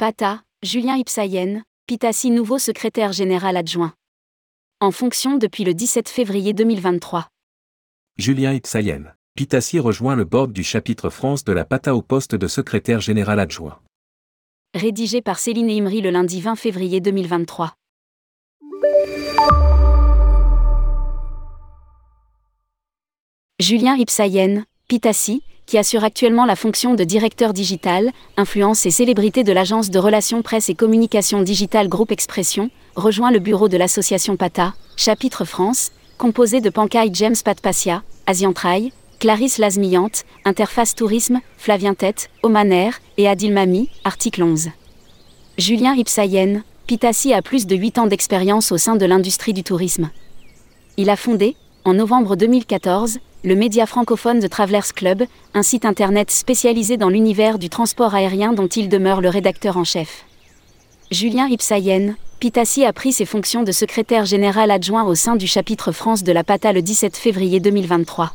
PATA, Julien Ipsayen, Pitassi nouveau secrétaire général adjoint. En fonction depuis le 17 février 2023. Julien Ipsayen. Pitassi rejoint le board du chapitre France de la PATA au poste de secrétaire général adjoint. Rédigé par Céline Imri le lundi 20 février 2023. Julien Ipsayen, Pitassi, qui assure actuellement la fonction de directeur digital, influence et célébrité de l'agence de relations presse et communication digitale Groupe Expression, rejoint le bureau de l'association PATA, chapitre France, composé de Pankaj James Patpasia, Asiantrail, Clarisse Lazmiante, Interface Tourisme, Flavien Tête, Omaner et Adil Mami, article 11. Julien Ipsayen, Pitassi a plus de 8 ans d'expérience au sein de l'industrie du tourisme. Il a fondé, en novembre 2014, le média francophone de Travelers Club, un site internet spécialisé dans l'univers du transport aérien dont il demeure le rédacteur en chef. Julien Ipsayen, Pitassi a pris ses fonctions de secrétaire général adjoint au sein du chapitre France de la PATA le 17 février 2023.